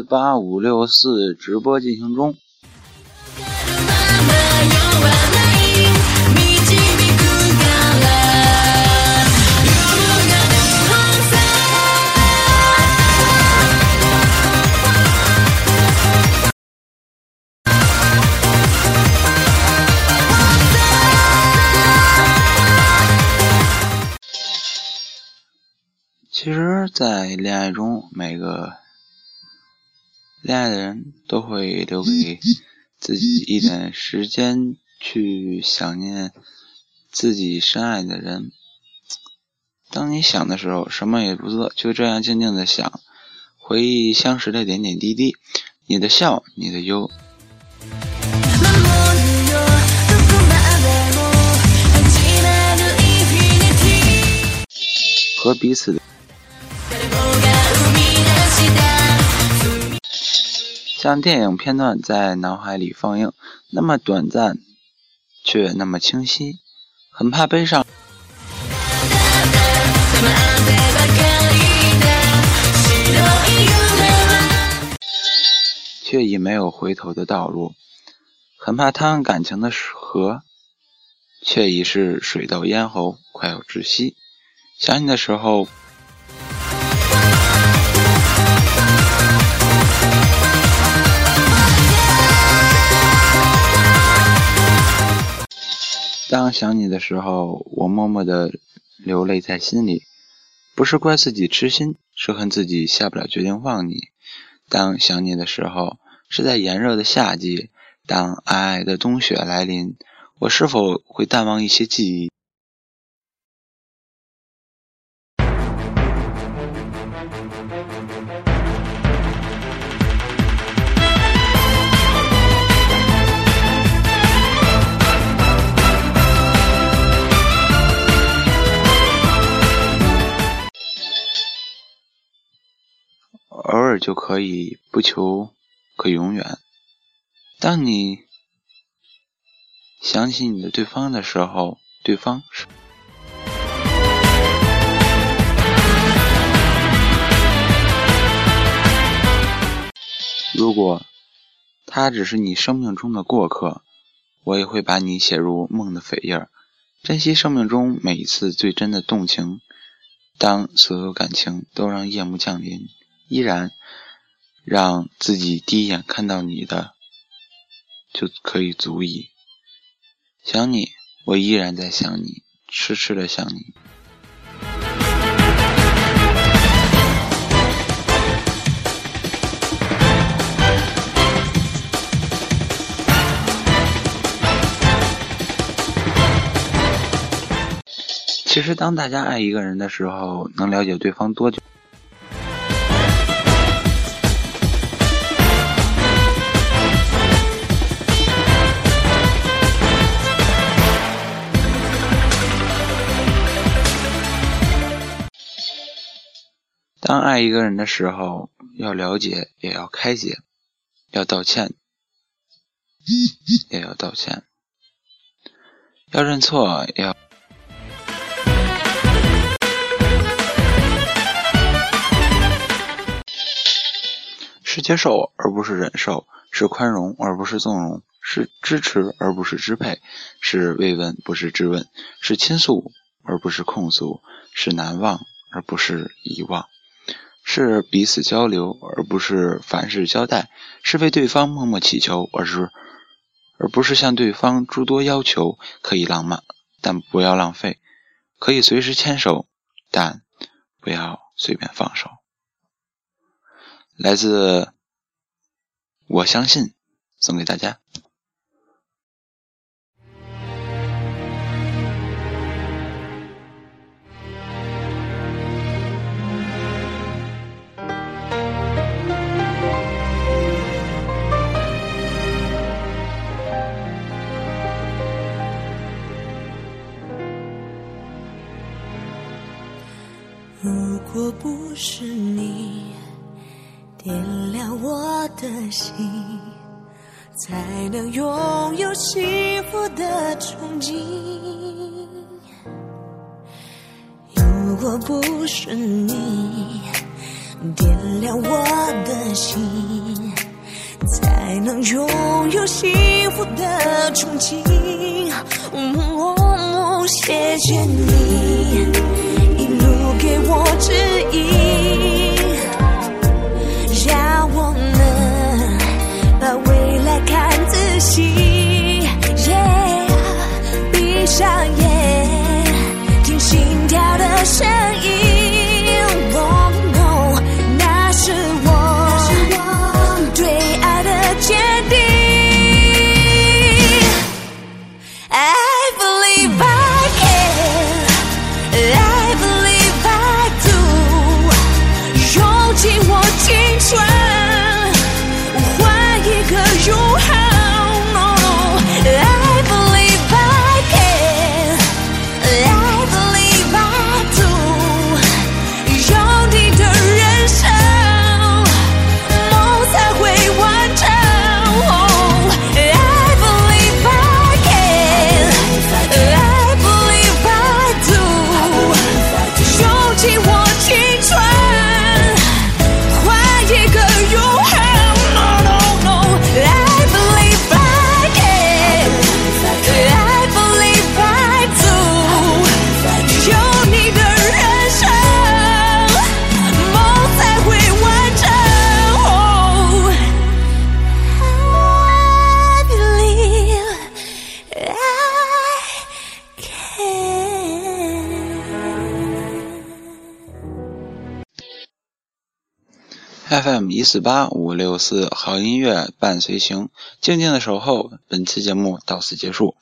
四八五六四直播进行中。其实，在恋爱中，每个恋爱的人都会留给自己一点时间去想念自己深爱的人。当你想的时候，什么也不做，就这样静静的想，回忆相识的点点滴滴，你的笑，你的忧，和彼此的。像电影片段在脑海里放映，那么短暂，却那么清晰。很怕悲伤，却已没有回头的道路。很怕贪感情的河，却已是水到咽喉，快要窒息。想你的时候。当想你的时候，我默默的流泪在心里，不是怪自己痴心，是恨自己下不了决定放你。当想你的时候，是在炎热的夏季，当皑皑的冬雪来临，我是否会淡忘一些记忆？就可以，不求可永远。当你想起你的对方的时候，对方是。如果他只是你生命中的过客，我也会把你写入梦的扉页，珍惜生命中每一次最真的动情。当所有感情都让夜幕降临。依然让自己第一眼看到你的就可以足矣。想你，我依然在想你，痴痴的想你。其实，当大家爱一个人的时候，能了解对方多久？爱一个人的时候，要了解，也要开解，要道歉，也要道歉，要认错，要是接受而不是忍受，是宽容而不是纵容，是支持而不是支配，是慰问不是质问，是倾诉而不是控诉，是难忘而不是遗忘。是彼此交流，而不是凡事交代；是为对方默默祈求，而是而不是向对方诸多要求。可以浪漫，但不要浪费；可以随时牵手，但不要随便放手。来自我相信，送给大家。如果不是你点亮我的心，才能拥有幸福的憧憬。如果不是你点亮我的心，才能拥有幸福的憧憬。哦，谢谢你给我指引，FM 一四八五六四好音乐伴随行，静静的守候。本期节目到此结束。